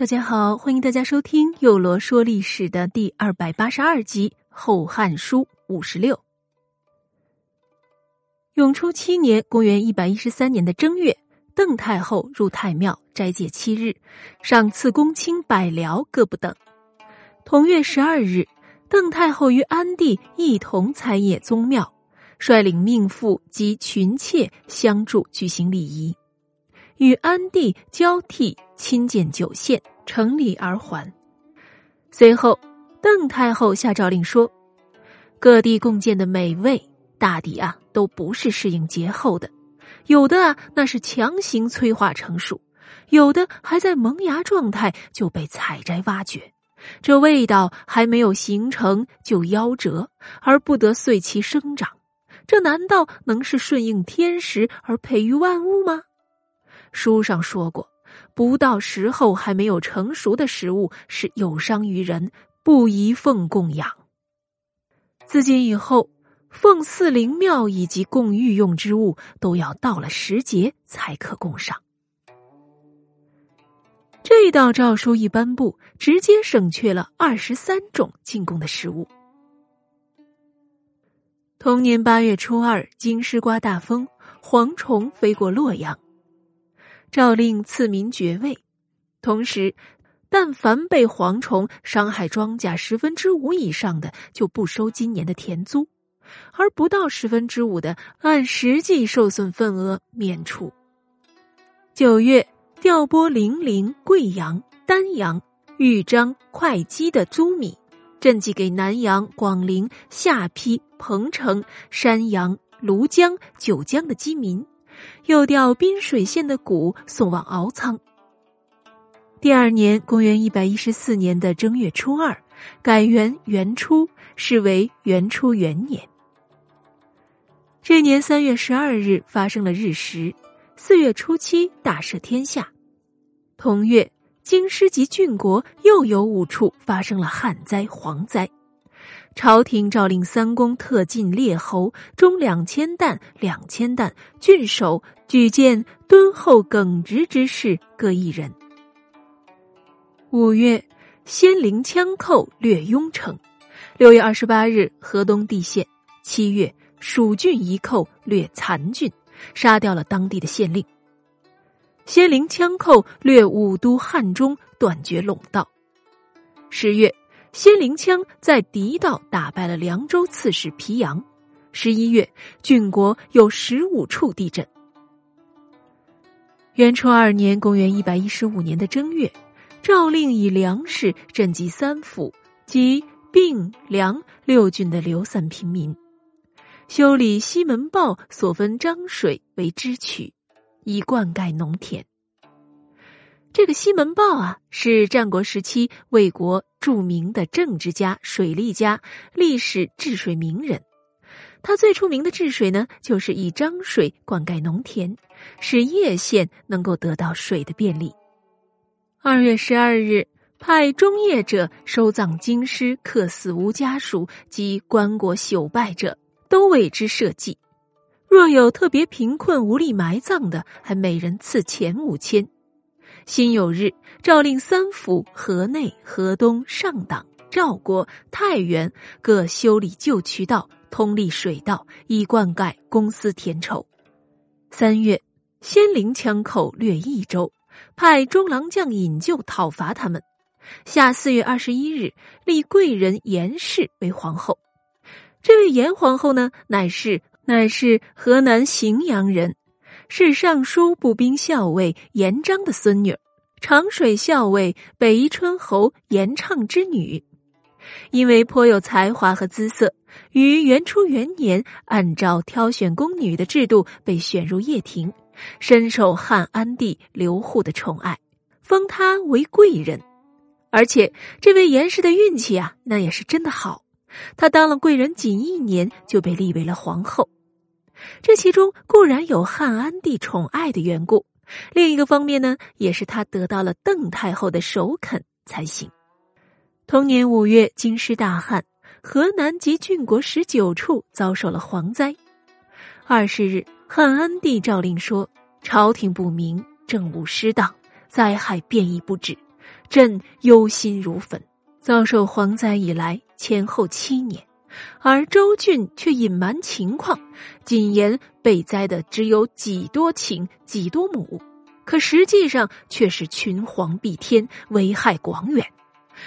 大家好，欢迎大家收听《幼罗说历史》的第二百八十二集《后汉书》五十六。永初七年（公元一百一十三年的正月），邓太后入太庙斋戒七日，赏赐公卿百僚各不等。同月十二日，邓太后与安帝一同参谒宗庙，率领命妇及群妾相助举行礼仪。与安帝交替亲见九县，成礼而还。随后，邓太后下诏令说：“各地共建的美味，大抵啊都不是适应节后的，有的啊那是强行催化成熟，有的还在萌芽状态就被采摘挖掘，这味道还没有形成就夭折，而不得遂其生长。这难道能是顺应天时而培育万物吗？”书上说过，不到时候还没有成熟的食物是有伤于人，不宜奉供养。自今以后，奉祀灵庙以及供御用之物，都要到了时节才可供上。这道诏书一颁布，直接省却了二十三种进贡的食物。同年八月初二，京师刮大风，蝗虫飞过洛阳。诏令赐民爵位，同时，但凡被蝗虫伤害庄稼十分之五以上的，就不收今年的田租；而不到十分之五的，按实际受损份额免除。九月，调拨零陵、贵阳、丹阳、豫章、会稽的租米，赈济给南阳、广陵、下邳、彭城、山阳、庐江、九江的饥民。又调滨水县的谷送往敖仓。第二年，公元一百一十四年的正月初二，改元元初，是为元初元年。这年三月十二日发生了日食，四月初七大赦天下。同月，京师及郡国又有五处发生了旱灾、蝗灾。朝廷诏令三公特进列侯中两千担，两千担郡守举荐敦厚耿直之士各一人。五月，仙灵羌寇掠雍城；六月二十八日，河东地县；七月，蜀郡一寇掠残郡，杀掉了当地的县令。仙灵羌寇掠武都汉中，断绝陇道。十月。仙灵枪在狄道打败了凉州刺史皮阳。十一月，郡国有十五处地震。元初二年（公元一百一十五年的正月），诏令以粮食赈济三府及并梁六郡的流散平民，修理西门豹所分漳水为支渠，以灌溉农田。这个西门豹啊，是战国时期魏国著名的政治家、水利家、历史治水名人。他最出名的治水呢，就是以漳水灌溉农田，使叶县能够得到水的便利。二月十二日，派中业者收葬京师客死无家属及棺椁朽败者，都为之设祭。若有特别贫困无力埋葬的，还每人赐钱五千。辛酉日，诏令三府河内、河东、上党、赵国、太原各修理旧渠道，通利水道，以灌溉公司田畴。三月，仙灵羌寇掠益州，派中郎将引咎讨伐他们。下四月二十一日，立贵人严氏为皇后。这位严皇后呢，乃是乃是河南荥阳人。是尚书步兵校尉严章的孙女，长水校尉北夷春侯严畅之女，因为颇有才华和姿色，于元初元年按照挑选宫女的制度被选入掖庭，深受汉安帝刘祜的宠爱，封她为贵人。而且这位严氏的运气啊，那也是真的好，她当了贵人仅一年就被立为了皇后。这其中固然有汉安帝宠爱的缘故，另一个方面呢，也是他得到了邓太后的首肯才行。同年五月，京师大旱，河南及郡国十九处遭受了蝗灾。二十日，汉安帝诏令说：朝廷不明，政务失当，灾害变异不止，朕忧心如焚。遭受蝗灾以来，前后七年，而周俊却隐瞒情况，谨言被灾的只有几多顷、几多亩，可实际上却是群蝗蔽天，危害广远。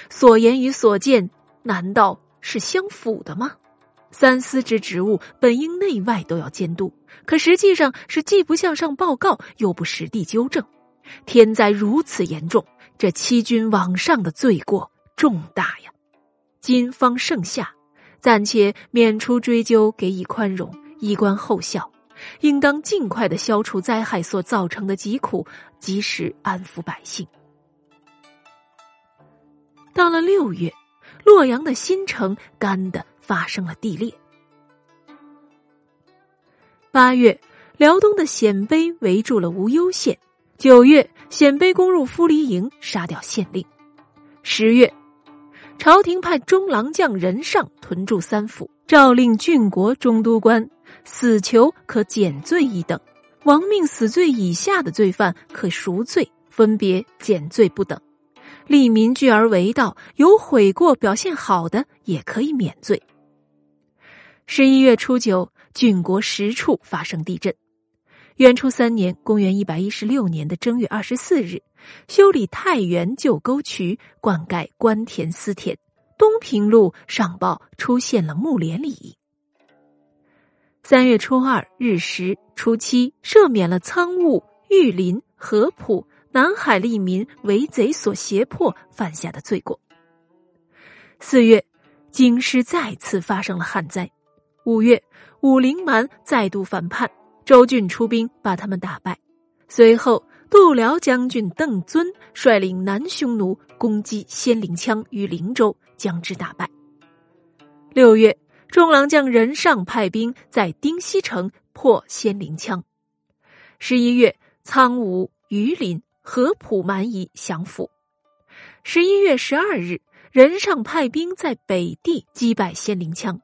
所言与所见，难道是相符的吗？三司之职务本应内外都要监督，可实际上是既不向上报告，又不实地纠正。天灾如此严重，这欺君罔上的罪过。重大呀！今方盛夏，暂且免除追究，给以宽容，以观后效。应当尽快的消除灾害所造成的疾苦，及时安抚百姓。到了六月，洛阳的新城干的发生了地裂。八月，辽东的鲜卑围住了无忧县。九月，鲜卑攻入夫黎营，杀掉县令。十月。朝廷派中郎将任尚屯驻三府，诏令郡国中都官：死囚可减罪一等，亡命死罪以下的罪犯可赎罪，分别减罪不等。利民聚而为道，有悔过表现好的也可以免罪。十一月初九，郡国十处发生地震。元初三年（公元一百一十六年的正月二十四日）。修理太原旧沟渠，灌溉官田私田。东平路上报出现了木莲里。三月初二日时，初七赦免了苍梧、玉林、合浦、南海利民为贼所胁迫犯下的罪过。四月，京师再次发生了旱灾。五月，武陵蛮再度反叛，周俊出兵把他们打败。随后。度辽将军邓遵率领南匈奴攻击仙灵羌于灵州，将之打败。六月，中郎将任尚派兵在丁西城破仙灵羌。十一月，苍梧、榆林、合浦蛮夷降服。十一月十二日，任尚派兵在北地击败仙灵羌。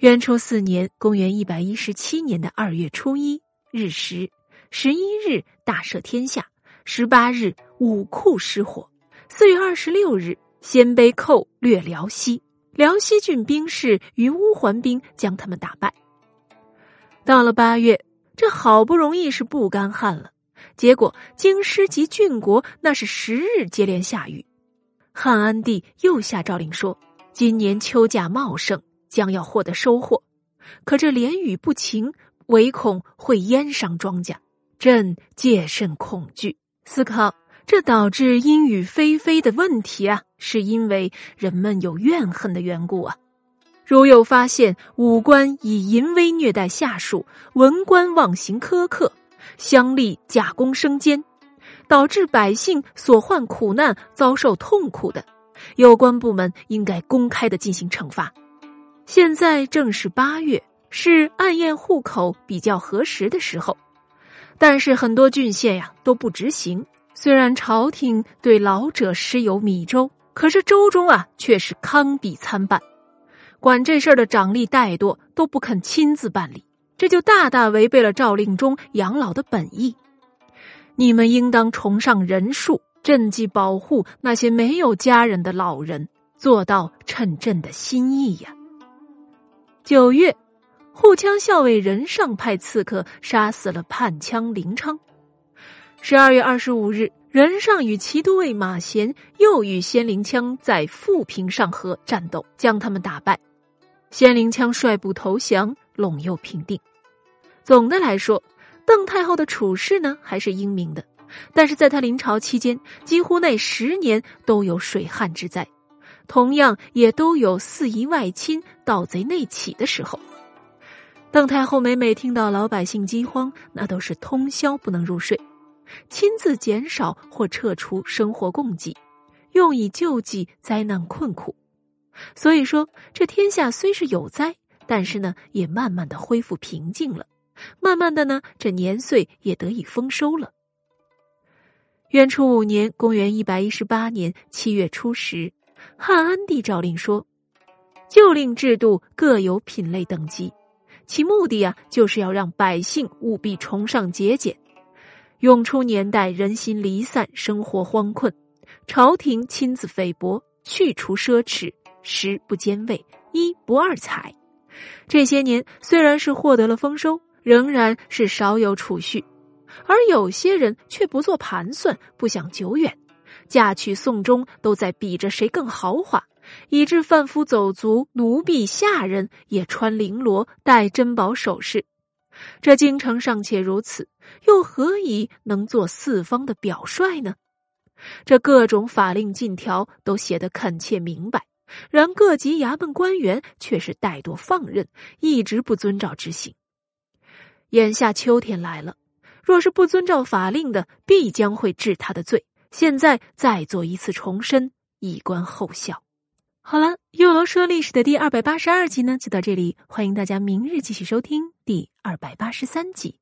元初四年（公元一百一十七年的二月初一日食）。十一日大赦天下，十八日武库失火，四月二十六日鲜卑寇掠辽西，辽西郡兵士与乌桓兵将他们打败。到了八月，这好不容易是不干旱了，结果京师及郡国那是十日接连下雨。汉安帝又下诏令说，今年秋价茂盛，将要获得收获，可这连雨不晴，唯恐会淹伤庄稼。朕戒慎恐惧，思考这导致阴雨霏霏的问题啊，是因为人们有怨恨的缘故啊。如有发现武官以淫威虐待下属，文官妄行苛刻，乡吏假公升奸，导致百姓所患苦难遭受痛苦的，有关部门应该公开的进行惩罚。现在正是八月，是暗验户口比较合适的时候。但是很多郡县呀都不执行。虽然朝廷对老者施有米粥，可是粥中啊却是糠比参半，管这事儿的长吏怠惰，都不肯亲自办理，这就大大违背了诏令中养老的本意。你们应当崇尚仁术，赈济保护那些没有家人的老人，做到称朕的心意呀。九月。护羌校尉任尚派刺客杀死了叛羌林昌。十二月二十五日，任尚与骑都尉马贤又与仙灵羌在富平上河战斗，将他们打败。仙灵羌率部投降，陇右平定。总的来说，邓太后的处事呢还是英明的，但是在他临朝期间，几乎那十年都有水旱之灾，同样也都有四夷外侵、盗贼内起的时候。邓太后每每听到老百姓饥荒，那都是通宵不能入睡，亲自减少或撤除生活供给，用以救济灾难困苦。所以说，这天下虽是有灾，但是呢，也慢慢的恢复平静了。慢慢的呢，这年岁也得以丰收了。元初五年（公元一百一十八年）七月初十，汉安帝诏令说，旧令制度各有品类等级。其目的啊，就是要让百姓务必崇尚节俭。永初年代人心离散，生活荒困，朝廷亲自菲薄，去除奢侈，食不兼味，衣不二彩。这些年虽然是获得了丰收，仍然是少有储蓄，而有些人却不做盘算，不想久远，嫁娶送终都在比着谁更豪华，以致贩夫走卒、奴婢下人也穿绫罗、戴珍宝首饰。这京城尚且如此，又何以能做四方的表率呢？这各种法令禁条都写得恳切明白。然各级衙门官员却是怠惰放任，一直不遵照执行。眼下秋天来了，若是不遵照法令的，必将会治他的罪。现在再做一次重申，以观后效。好了，幼楼说历史的第二百八十二集呢，就到这里。欢迎大家明日继续收听第二百八十三集。